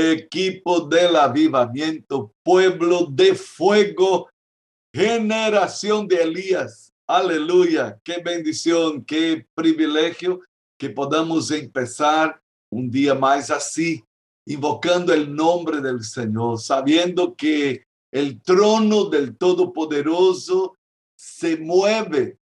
equipo del avivamiento, pueblo de fuego, generación de Elías. Aleluya, qué bendición, qué privilegio que podamos empezar un día más así, invocando el nombre del Señor, sabiendo que el trono del Todopoderoso se mueve,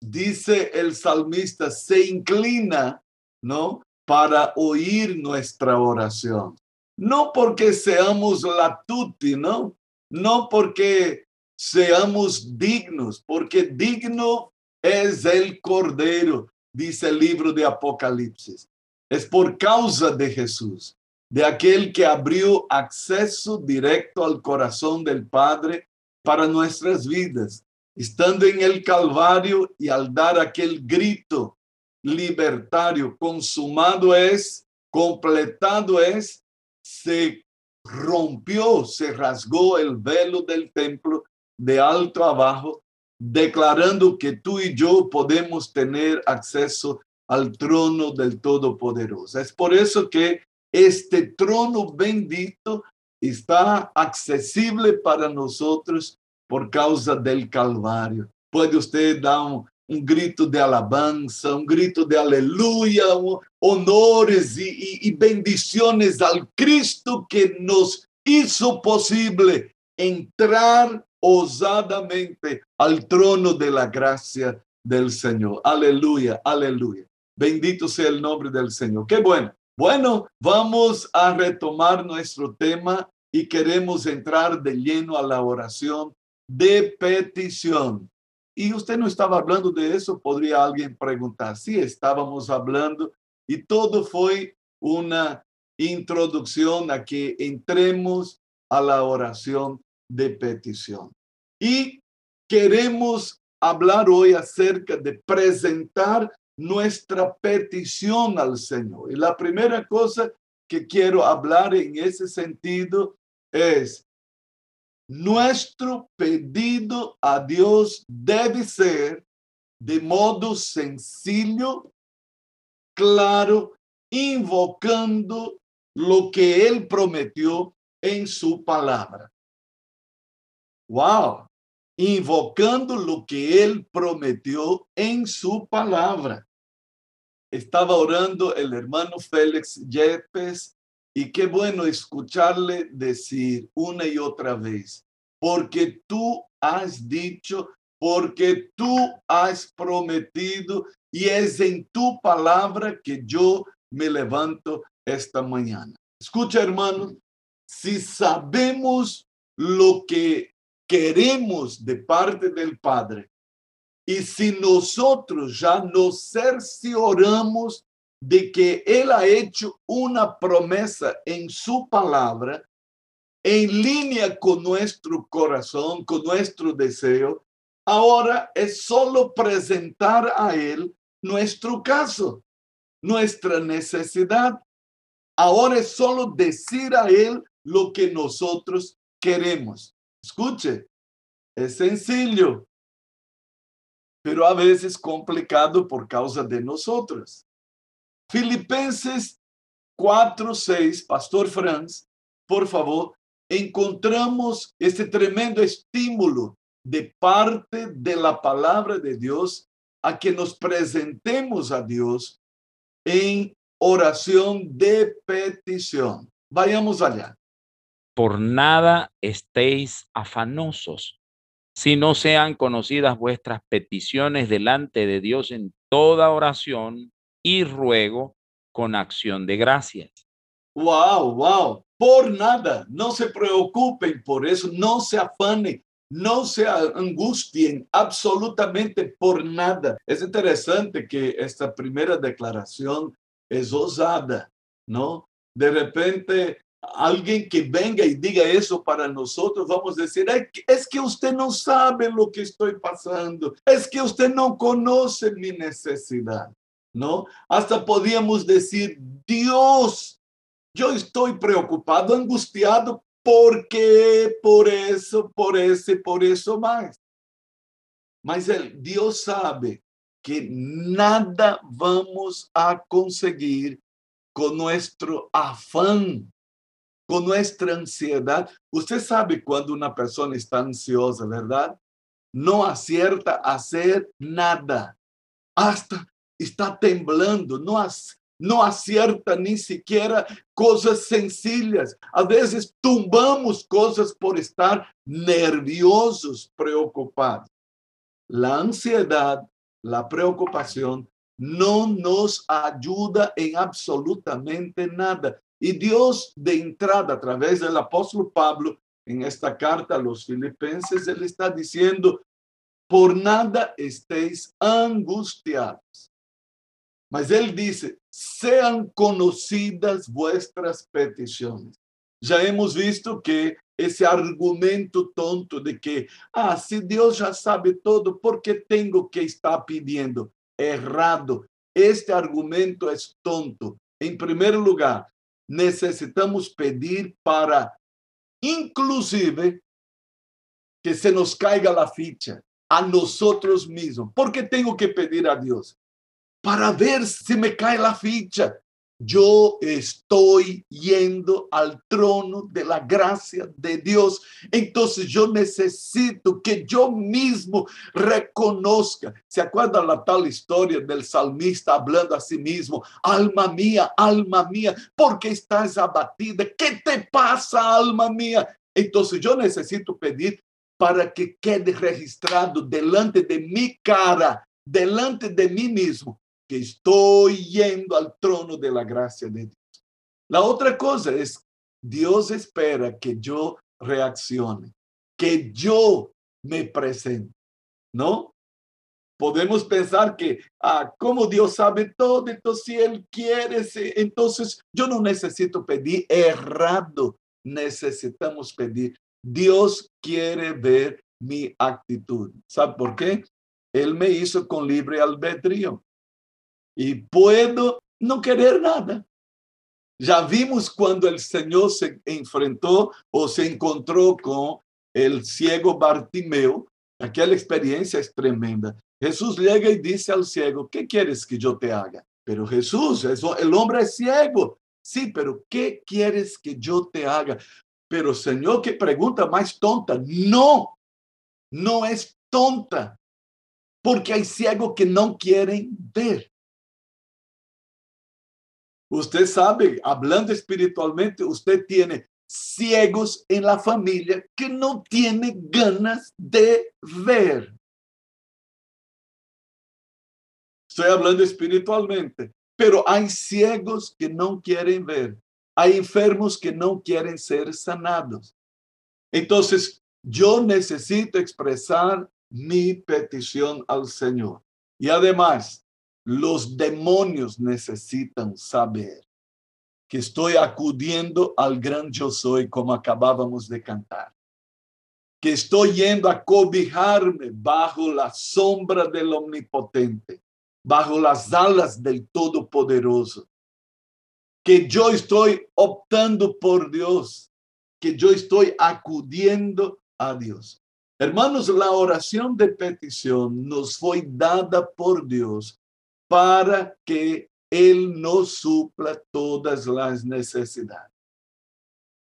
dice el salmista, se inclina, ¿no? Para oír nuestra oración. No porque seamos la tuti, ¿no? No porque seamos dignos, porque digno es el Cordero, dice el libro de Apocalipsis. Es por causa de Jesús, de aquel que abrió acceso directo al corazón del Padre para nuestras vidas, estando en el Calvario y al dar aquel grito libertario, consumado es, completado es, se rompió, se rasgó el velo del templo de alto abajo, declarando que tú y yo podemos tener acceso al trono del Todopoderoso. Es por eso que este trono bendito está accesible para nosotros por causa del Calvario. Puede usted dar un, grito de alabanza, un grito de aleluya, honores y, y bendiciones al Cristo que nos hizo posible entrar osadamente al trono de la gracia del Señor. Aleluya, aleluya. Bendito sea el nombre del Señor. Qué bueno. Bueno, vamos a retomar nuestro tema y queremos entrar de lleno a la oración de petición. Y usted no estaba hablando de eso, podría alguien preguntar. Sí, estábamos hablando y todo fue una introducción a que entremos a la oración de petición. Y queremos hablar hoy acerca de presentar nuestra petición al Señor. Y la primera cosa que quiero hablar en ese sentido es, nuestro pedido a Dios debe ser de modo sencillo, claro, invocando lo que Él prometió en su palabra. Wow, invocando lo que Él prometió en su palabra. Estaba orando el hermano Félix Yepes y qué bueno escucharle decir una y otra vez, porque tú has dicho, porque tú has prometido y es en tu palabra que yo me levanto esta mañana. Escucha, hermano, si sabemos lo que queremos de parte del Padre. Y si nosotros ya nos cercioramos de que Él ha hecho una promesa en su palabra, en línea con nuestro corazón, con nuestro deseo, ahora es solo presentar a Él nuestro caso, nuestra necesidad. Ahora es solo decir a Él lo que nosotros queremos. Escuche, es sencillo, pero a veces complicado por causa de nosotros. Filipenses 4, 6, Pastor Franz, por favor, encontramos este tremendo estímulo de parte de la palabra de Dios a que nos presentemos a Dios en oración de petición. Vayamos allá por nada estéis afanosos, si no sean conocidas vuestras peticiones delante de Dios en toda oración y ruego con acción de gracias. Wow, wow, por nada, no se preocupen por eso, no se afanen, no se angustien absolutamente por nada. Es interesante que esta primera declaración es osada, ¿no? De repente alguien que venga y diga eso para nosotros, vamos a decir, es que usted no sabe lo que estoy pasando, es que usted no conoce mi necesidad, ¿no? Hasta podíamos decir, Dios, yo estoy preocupado, angustiado, porque por eso, por ese, por eso más. Mas Dios sabe que nada vamos a conseguir con nuestro afán con nuestra ansiedad. Usted sabe cuando una persona está ansiosa, ¿verdad? No acierta a hacer nada. Hasta está temblando, no, acierta ni siquiera cosas sencillas. A veces tumbamos cosas por estar nerviosos, preocupados. La ansiedad, la preocupación no nos ayuda en absolutamente nada. Y Dios de entrada a través del apóstol Pablo en esta carta a los filipenses, él está diciendo, por nada estéis angustiados. Mas él dice, sean conocidas vuestras peticiones. Ya hemos visto que ese argumento tonto de que, ah, si Dios ya sabe todo, ¿por qué tengo que estar pidiendo? Errado. Este argumento es tonto. En primer lugar, necesitamos pedir para, inclusive, que se nos caiga la ficha a nosotros mismos. ¿Por qué tengo que pedir a Dios? Para ver si me cae la ficha yo estoy yendo al trono de la gracia de Dios. Entonces yo necesito que yo mismo reconozca. ¿Se acuerda la tal historia del salmista hablando a sí mismo? Alma mía, alma mía, ¿por qué estás abatida? ¿Qué te pasa, alma mía? Entonces yo necesito pedir para que quede registrado delante de mi cara, delante de mí mismo, que estoy yendo al trono de la gracia de Dios. La otra cosa es, Dios espera que yo reaccione, que yo me presente, ¿no? Podemos pensar que, ah, como Dios sabe todo, entonces si Él quiere, entonces yo no necesito pedir errado, necesitamos pedir. Dios quiere ver mi actitud. ¿Sabe por qué? Él me hizo con libre albedrío y puedo no querer nada. Ya vimos cuando el Señor se enfrentó o se encontró con el ciego Bartimeo, aquella experiencia es tremenda. Jesús llega y dice al ciego, ¿qué quieres que yo te haga? Pero Jesús, eso, el hombre es ciego. Sí, pero ¿qué quieres que yo te haga? Pero Señor, qué pregunta más tonta. No, no es tonta, porque hay ciegos que no quieren ver. Usted sabe, hablando espiritualmente, usted tiene ciegos en la familia que no tienen ganas de ver. Estoy hablando espiritualmente, pero hay ciegos que no quieren ver. Hay enfermos que no quieren ser sanados. Entonces, yo necesito expresar mi petición al Señor. Y además, los demonios necesitan saber que estoy acudiendo al gran yo soy, como acabábamos de cantar. Que estoy yendo a cobijarme bajo la sombra del omnipotente, bajo las alas del todopoderoso. Que yo estoy optando por Dios, que yo estoy acudiendo a Dios. Hermanos, la oración de petición nos fue dada por Dios para que Él nos supla todas las necesidades.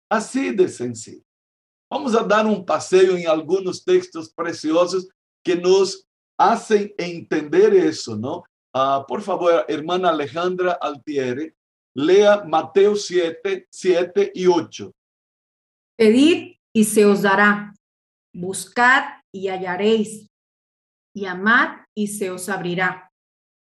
Así de sencillo. Vamos a dar un paseo en algunos textos preciosos que nos hacen entender eso, ¿no? Uh, por favor, hermana Alejandra Altieri, lea Mateo 7, 7 y 8. Pedid y se os dará, buscad y hallaréis, y amad y se os abrirá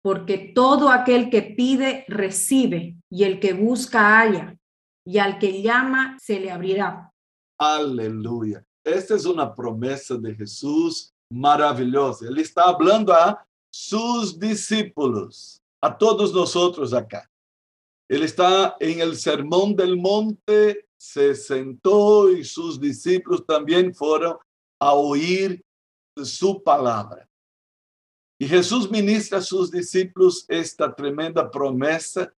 porque todo aquel que pide, recibe, y el que busca, halla, y al que llama, se le abrirá. Aleluya. Esta es una promesa de Jesús maravillosa. Él está hablando a sus discípulos, a todos nosotros acá. Él está en el sermón del monte, se sentó y sus discípulos también fueron a oír su palabra. Y Jesús ministra a sus discípulos esta tremenda promesa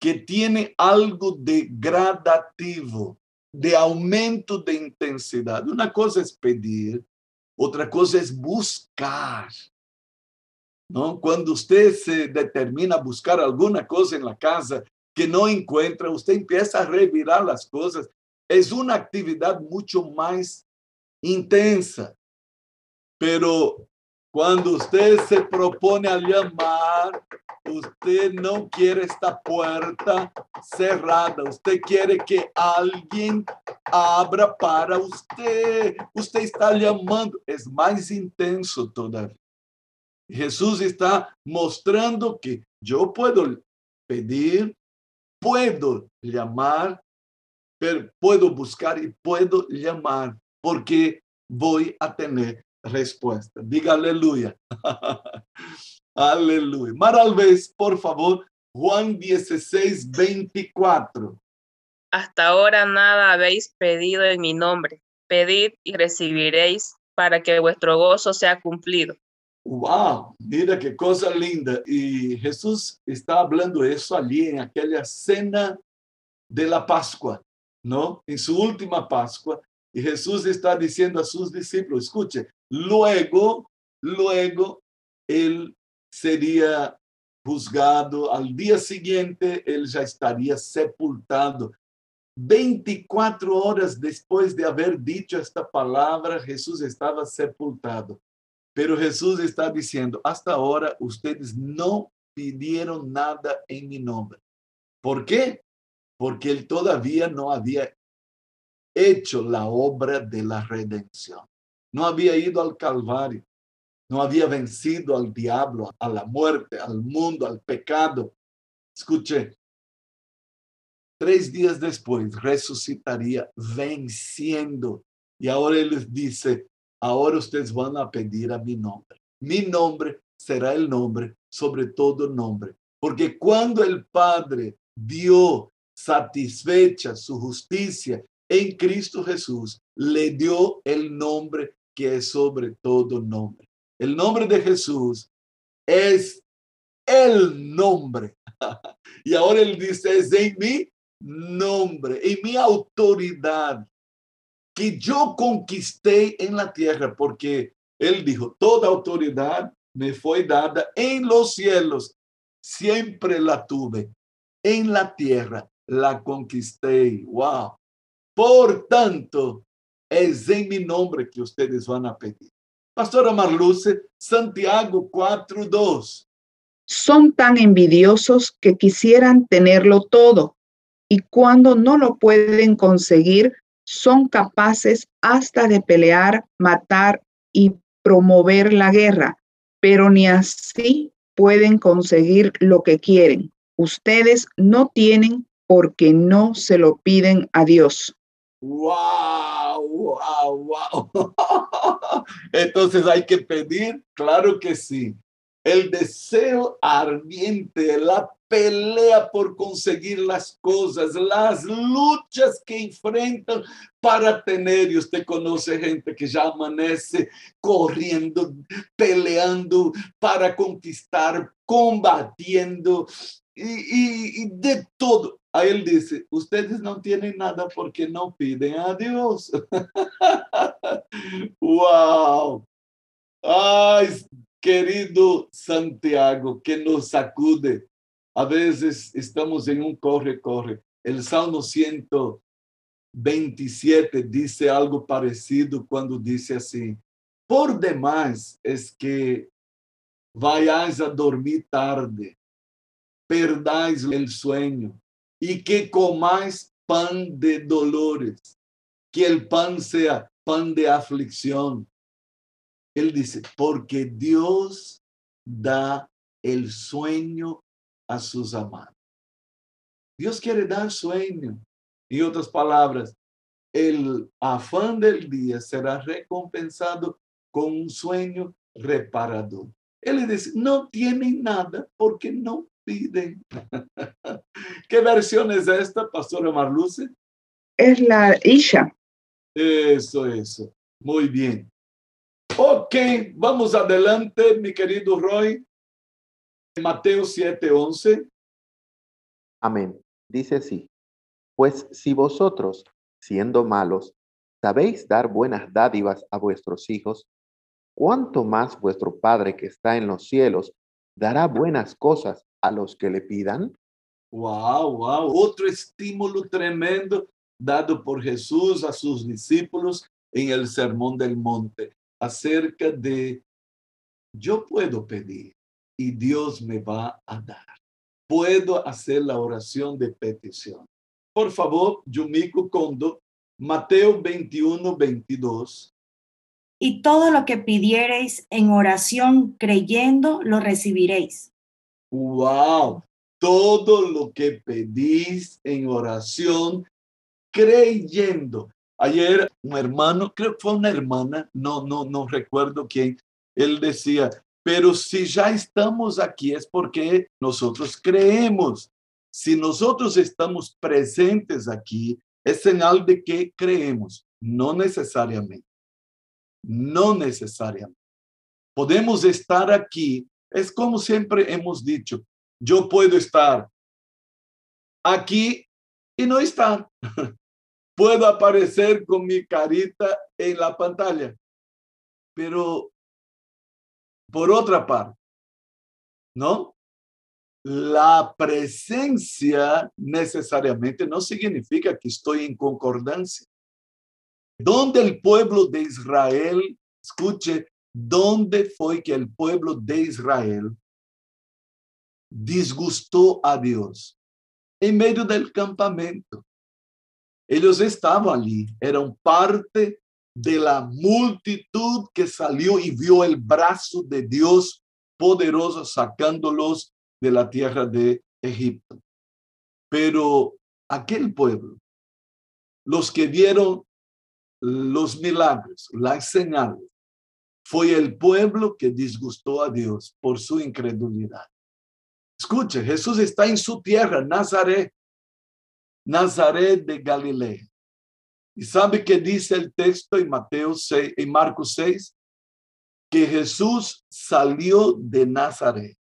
que tiene algo de gradativo, de aumento de intensidad. Una cosa es pedir, otra cosa es buscar. ¿No? Cuando usted se determina a buscar alguna cosa en la casa que no encuentra, usted empieza a revirar las cosas es una actividad mucho más intensa. Pero cuando usted se propone a llamar, usted no quiere esta puerta cerrada, usted quiere que alguien abra para usted. Usted está llamando, es más intenso todavía. Jesús está mostrando que yo puedo pedir, puedo llamar, pero puedo buscar y puedo llamar, porque voy a tener respuesta. Diga aleluya. aleluya. Maralvez, por favor, Juan 16, 24. Hasta ahora nada habéis pedido en mi nombre. Pedid y recibiréis para que vuestro gozo sea cumplido. Wow, mira qué cosa linda. Y Jesús está hablando eso allí en aquella cena de la Pascua, ¿no? En su última Pascua. Y Jesús está diciendo a sus discípulos, escuche, luego, luego él sería juzgado, al día siguiente él ya estaría sepultado. 24 horas después de haber dicho esta palabra, Jesús estaba sepultado. Pero Jesús está diciendo, hasta ahora ustedes no pidieron nada en mi nombre. ¿Por qué? Porque él todavía no había hecho la obra de la redención. No había ido al Calvario. No había vencido al diablo, a la muerte, al mundo, al pecado. Escuche, tres días después resucitaría venciendo. Y ahora él les dice, ahora ustedes van a pedir a mi nombre. Mi nombre será el nombre sobre todo nombre. Porque cuando el Padre dio satisfecha su justicia en Cristo Jesús, le dio el nombre que es sobre todo nombre. El nombre de Jesús es el nombre. y ahora él dice, es en mi nombre, en mi autoridad que yo conquisté en la tierra, porque él dijo, toda autoridad me fue dada en los cielos, siempre la tuve, en la tierra la conquisté. Wow. Por tanto, es en mi nombre que ustedes van a pedir. Pastora Marluce, Santiago 4.2. Son tan envidiosos que quisieran tenerlo todo y cuando no lo pueden conseguir, son capaces hasta de pelear, matar y promover la guerra, pero ni así pueden conseguir lo que quieren. Ustedes no tienen porque no se lo piden a Dios. ¡Wow! ¡Wow! ¡Wow! Entonces hay que pedir, claro que sí. El deseo ardiente, la pelea por conseguir las cosas, las luchas que enfrentan para tener, y usted conoce gente que ya amanece corriendo, peleando para conquistar, combatiendo y, de todo. A él dice, ustedes no tienen nada porque no piden a Dios. wow. Ay, querido Santiago, que nos sacude a veces estamos en un corre, corre. El Salmo 127 dice algo parecido cuando dice así, por demás es que vayáis a dormir tarde, perdáis el sueño y que comáis pan de dolores, que el pan sea pan de aflicción. Él dice, porque Dios da el sueño a sus amados. Dios quiere dar sueño. En otras palabras, el afán del día será recompensado con un sueño reparador. Él dice, no tienen nada porque no piden. ¿Qué versión es esta, Pastora Marluce? Es la Isha. Eso, eso. Muy bien. Ok, vamos adelante, mi querido Roy. Mateo 7:11. Amén. Dice así, pues si vosotros, siendo malos, sabéis dar buenas dádivas a vuestros hijos, ¿cuánto más vuestro Padre que está en los cielos dará buenas cosas a los que le pidan? Wow, wow, otro estímulo tremendo dado por Jesús a sus discípulos en el Sermón del Monte acerca de yo puedo pedir y Dios me va a dar. Puedo hacer la oración de petición. Por favor, Yumiko Kondo, Mateo 21, 22. Y todo lo que pidiereis en oración creyendo, lo recibiréis. Wow, todo lo que pedís en oración creyendo. Ayer un hermano, creo que fue una hermana, no, no, no recuerdo quién, él decía, pero si ya estamos aquí es porque nosotros creemos. Si nosotros estamos presentes aquí, es señal de que creemos, no necesariamente. No necesariamente. Podemos estar aquí, es como siempre hemos dicho, yo puedo estar aquí y no estar. Puedo aparecer con mi carita en la pantalla, pero por otra parte, ¿no? La presencia necesariamente no significa que estoy en concordancia. Donde el pueblo de Israel, escuche, ¿dónde fue que el pueblo de Israel disgustó a Dios? En medio del campamento. Ellos estaban allí, eran parte de la multitud que salió y vio el brazo de Dios poderoso sacándolos de la tierra de Egipto. Pero aquel pueblo, los que vieron los milagros, las señales, fue el pueblo que disgustó a Dios por su incredulidad. Escuche, Jesús está en su tierra, Nazaret, Nazaret de Galilea. ¿Y sabe qué dice el texto en Mateo 6, en Marcos 6? Que Jesús salió de Nazaret,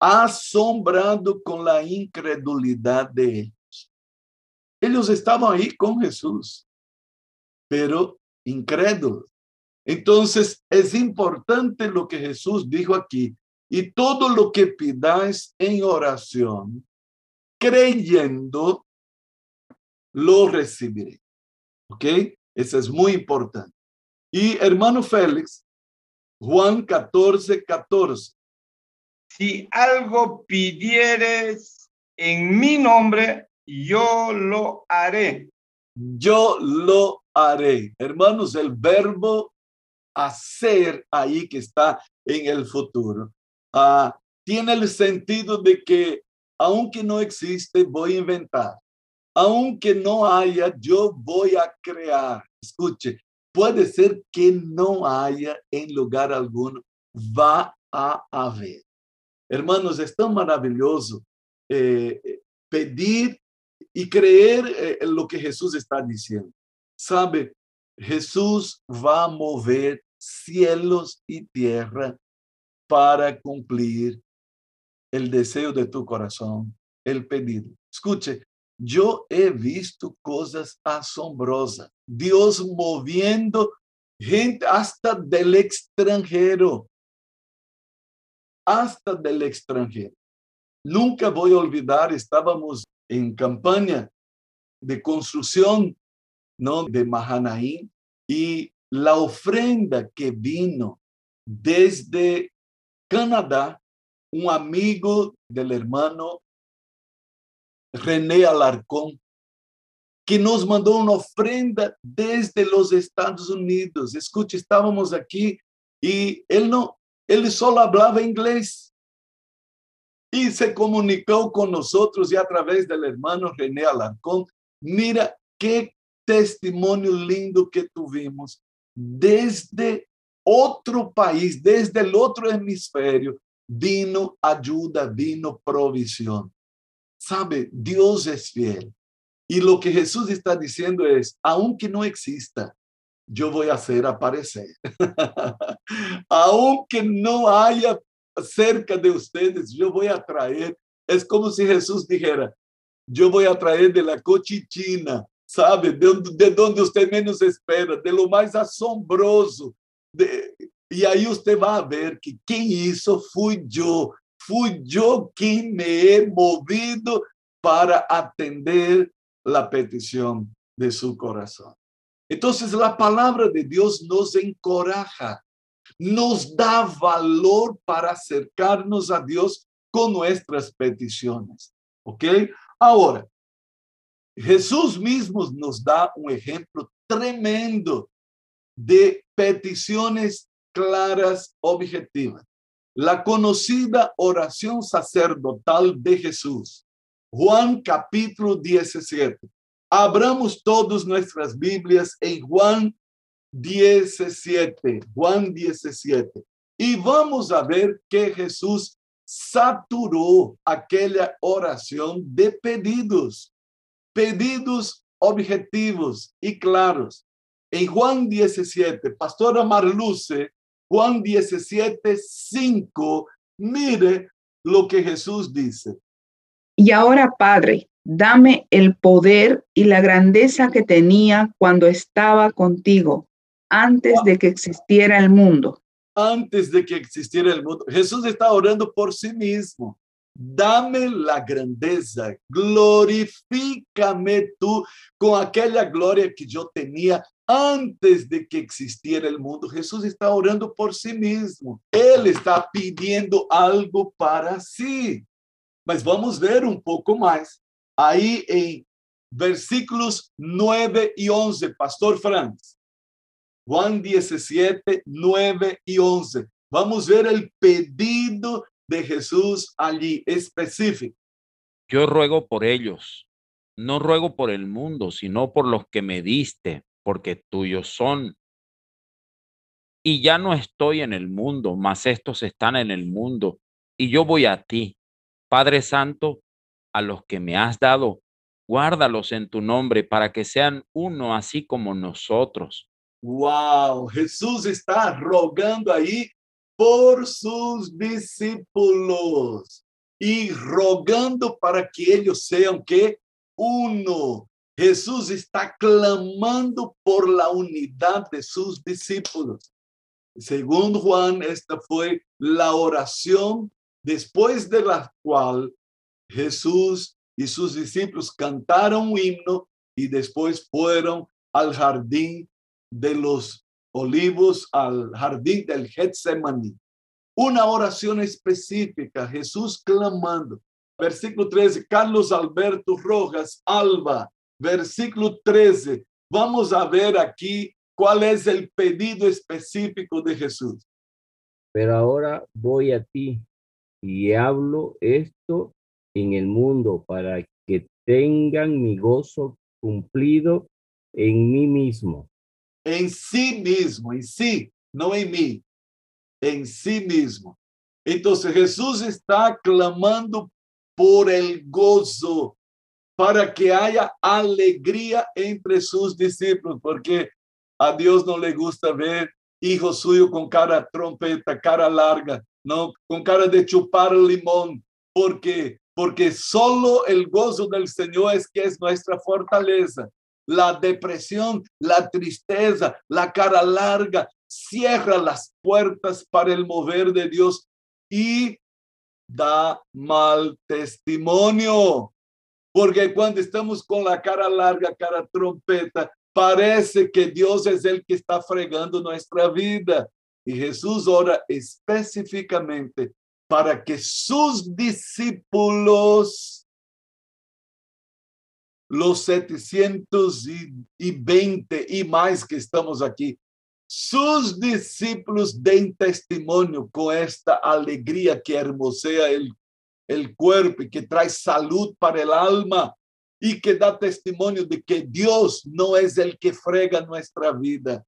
asombrado con la incredulidad de ellos. Ellos estaban ahí con Jesús, pero incrédulos. Entonces, es importante lo que Jesús dijo aquí. Y todo lo que pidáis en oración, creyendo, lo recibiré. ¿Ok? Eso es muy importante. Y hermano Félix, Juan 14, 14. Si algo pidieres en mi nombre, yo lo haré. Yo lo haré. Hermanos, el verbo hacer ahí que está en el futuro ah, tiene el sentido de que aunque no existe, voy a inventar aunque no haya, yo voy a crear. Escuche, puede ser que no haya en lugar alguno, va a haber. Hermanos, es tan maravilloso eh, pedir y creer eh, lo que Jesús está diciendo. Sabe, Jesús va a mover cielos y tierra para cumplir el deseo de tu corazón, el pedido. Escuche, yo he visto cosas asombrosas. Dios moviendo gente hasta del extranjero. Hasta del extranjero. Nunca voy a olvidar, estábamos en campaña de construcción ¿no? de Mahanaim y la ofrenda que vino desde Canadá, un amigo del hermano René Alarcón, que nos mandó una ofrenda desde los Estados Unidos. Escuche, estábamos aquí y él no, él solo hablaba inglés y se comunicó con nosotros y a través del hermano René Alarcón. Mira qué testimonio lindo que tuvimos desde otro país, desde el otro hemisferio, vino ayuda, vino provisión. Sabe, Dios es fiel. Y lo que Jesús está diciendo es, aunque no exista, yo voy a hacer aparecer. aunque no haya cerca de ustedes, yo voy a traer. Es como si Jesús dijera, yo voy a traer de la cochichina, sabe, de, de donde usted menos espera, de lo más asombroso. De, y ahí usted va a ver que quien hizo fui yo, fui yo quien me he movido para atender la petición de su corazón. Entonces la palabra de Dios nos encoraja, nos da valor para acercarnos a Dios con nuestras peticiones. ¿Ok? Ahora, Jesús mismo nos da un ejemplo tremendo de peticiones claras, objetivas. La conocida oración sacerdotal de Jesús. Juan capítulo 17. Abramos todas nuestras Biblias en Juan 17. Juan 17. Y vamos a ver que Jesús saturó aquella oración de pedidos, pedidos objetivos y claros. En Juan 17, Pastora Marluce, Juan 17, 5, mire lo que Jesús dice. Y ahora, Padre, dame el poder y la grandeza que tenía cuando estaba contigo, antes de que existiera el mundo. Antes de que existiera el mundo. Jesús está orando por sí mismo. Dame la grandeza, glorifícame tú con aquella gloria que yo tenía antes de que existiera el mundo. Jesús está orando por sí mismo. Él está pidiendo algo para sí. Mas vamos ver um pouco mais. Aí em versículos 9 e 11, Pastor Franz. Juan 17, 9 e 11. Vamos ver o pedido de Jesús allí específico. Yo ruego por ellos, no ruego por el mundo, sino por los que me diste, porque tuyos son. Y ya no estoy en el mundo, mas estos están en el mundo, y yo voy a ti. Padre Santo, a los que me has dado, guárdalos en tu nombre para que sean uno así como nosotros. Wow, Jesús está rogando ahí por sus discípulos y rogando para que ellos sean que uno. Jesús está clamando por la unidad de sus discípulos. Según Juan, esta fue la oración después de la cual Jesús y sus discípulos cantaron un himno y después fueron al jardín de los olivos, al jardín del Getsemaní. Una oración específica, Jesús clamando. Versículo 13, Carlos Alberto Rojas, Alba, versículo 13. Vamos a ver aquí cuál es el pedido específico de Jesús. Pero ahora voy a ti y hablo esto en el mundo para que tengan mi gozo cumplido en mí mismo. En sí mismo, en sí, no en mí, en sí mismo. Entonces Jesús está clamando por el gozo para que haya alegría entre sus discípulos, porque a Dios no le gusta ver hijos suyos con cara trompeta, cara larga, no con cara de chupar limón, porque porque solo el gozo del Señor es que es nuestra fortaleza. La depresión, la tristeza, la cara larga cierra las puertas para el mover de Dios y da mal testimonio. Porque cuando estamos con la cara larga, cara trompeta, parece que Dios es el que está fregando nuestra vida. Y Jesús ora específicamente para que sus discípulos, los 720 y más que estamos aquí, sus discípulos den testimonio con esta alegría que hermosea el, el cuerpo y que trae salud para el alma y que da testimonio de que Dios no es el que frega nuestra vida.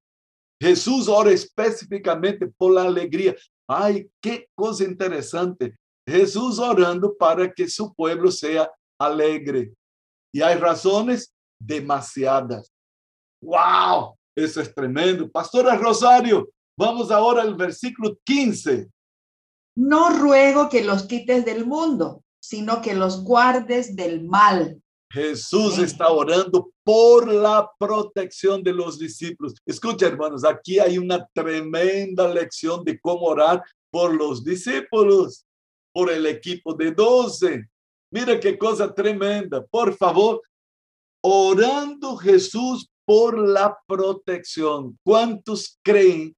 Jesús ora específicamente por la alegría. Ay, qué cosa interesante. Jesús orando para que su pueblo sea alegre. Y hay razones demasiadas. ¡Wow! Eso es tremendo. Pastora Rosario, vamos ahora al versículo 15. No ruego que los quites del mundo, sino que los guardes del mal. Jesús está orando por la protección de los discípulos. Escucha, hermanos, aquí hay una tremenda lección de cómo orar por los discípulos, por el equipo de 12. Mira qué cosa tremenda. Por favor, orando Jesús por la protección. ¿Cuántos creen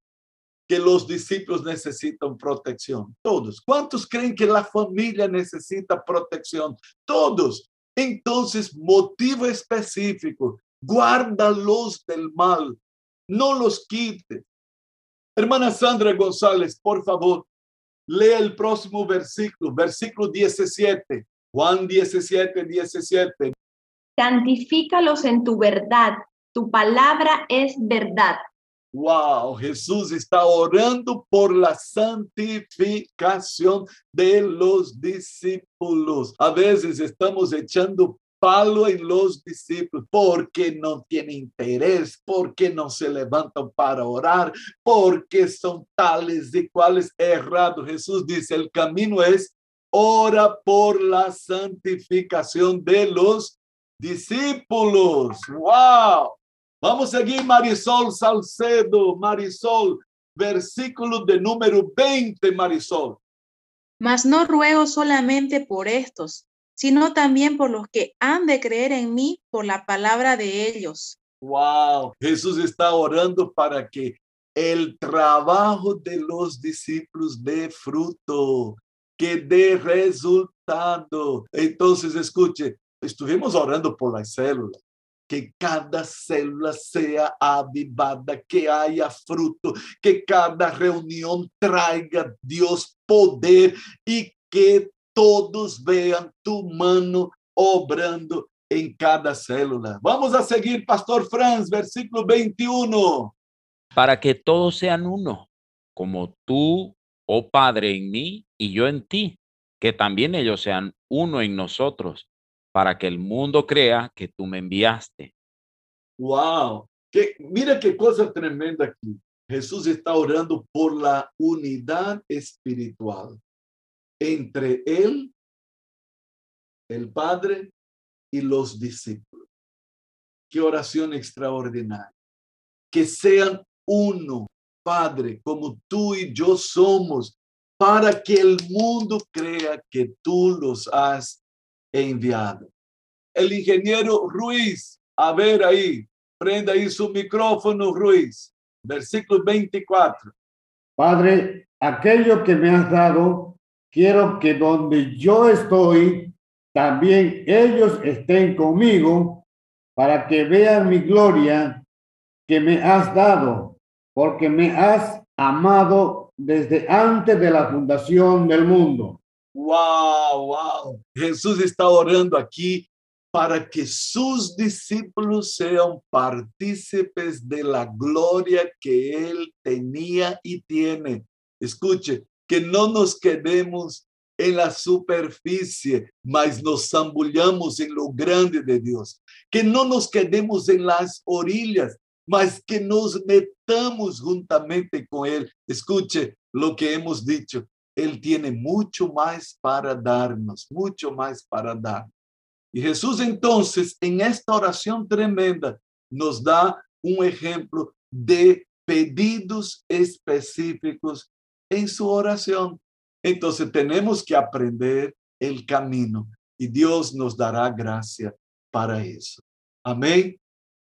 que los discípulos necesitan protección? Todos. ¿Cuántos creen que la familia necesita protección? Todos. Entonces, motivo específico, guárdalos del mal, no los quite. Hermana Sandra González, por favor, lea el próximo versículo, versículo 17, Juan 17, 17. Santifícalos en tu verdad, tu palabra es verdad. Wow, Jesús está orando por la santificación de los discípulos. A veces estamos echando palo en los discípulos porque no tienen interés, porque no se levantan para orar, porque son tales y cuales errados. Jesús dice, el camino es ora por la santificación de los discípulos. Wow. Vamos a seguir Marisol Salcedo, Marisol, versículo de número 20, Marisol. Mas no ruego solamente por estos, sino también por los que han de creer en mí por la palabra de ellos. Wow, Jesús está orando para que el trabajo de los discípulos dé fruto, que dé resultado. Entonces, escuche, estuvimos orando por las células que cada célula sea avivada, que haya fruto, que cada reunión traiga Dios poder y que todos vean tu mano obrando en cada célula. Vamos a seguir, Pastor Franz, versículo 21. Para que todos sean uno, como tú, oh Padre, en mí y yo en ti, que también ellos sean uno en nosotros para que el mundo crea que tú me enviaste. Wow, que, mira qué cosa tremenda aquí. Jesús está orando por la unidad espiritual entre él, el Padre y los discípulos. Qué oración extraordinaria. Que sean uno, Padre, como tú y yo somos, para que el mundo crea que tú los has enviado. El ingeniero Ruiz, a ver ahí, prenda ahí su micrófono, Ruiz. Versículo 24. Padre, aquello que me has dado, quiero que donde yo estoy, también ellos estén conmigo para que vean mi gloria que me has dado, porque me has amado desde antes de la fundación del mundo. Wow, wow. Jesús está orando aquí para que sus discípulos sean partícipes de la gloria que él tenía y tiene. Escuche, que no nos quedemos en la superficie, mas nos zambullamos en lo grande de Dios. Que no nos quedemos en las orillas, mas que nos metamos juntamente con Él. Escuche lo que hemos dicho. Él tiene mucho más para darnos, mucho más para dar. Y Jesús entonces en esta oración tremenda nos da un ejemplo de pedidos específicos en su oración. Entonces tenemos que aprender el camino y Dios nos dará gracia para eso. Amén.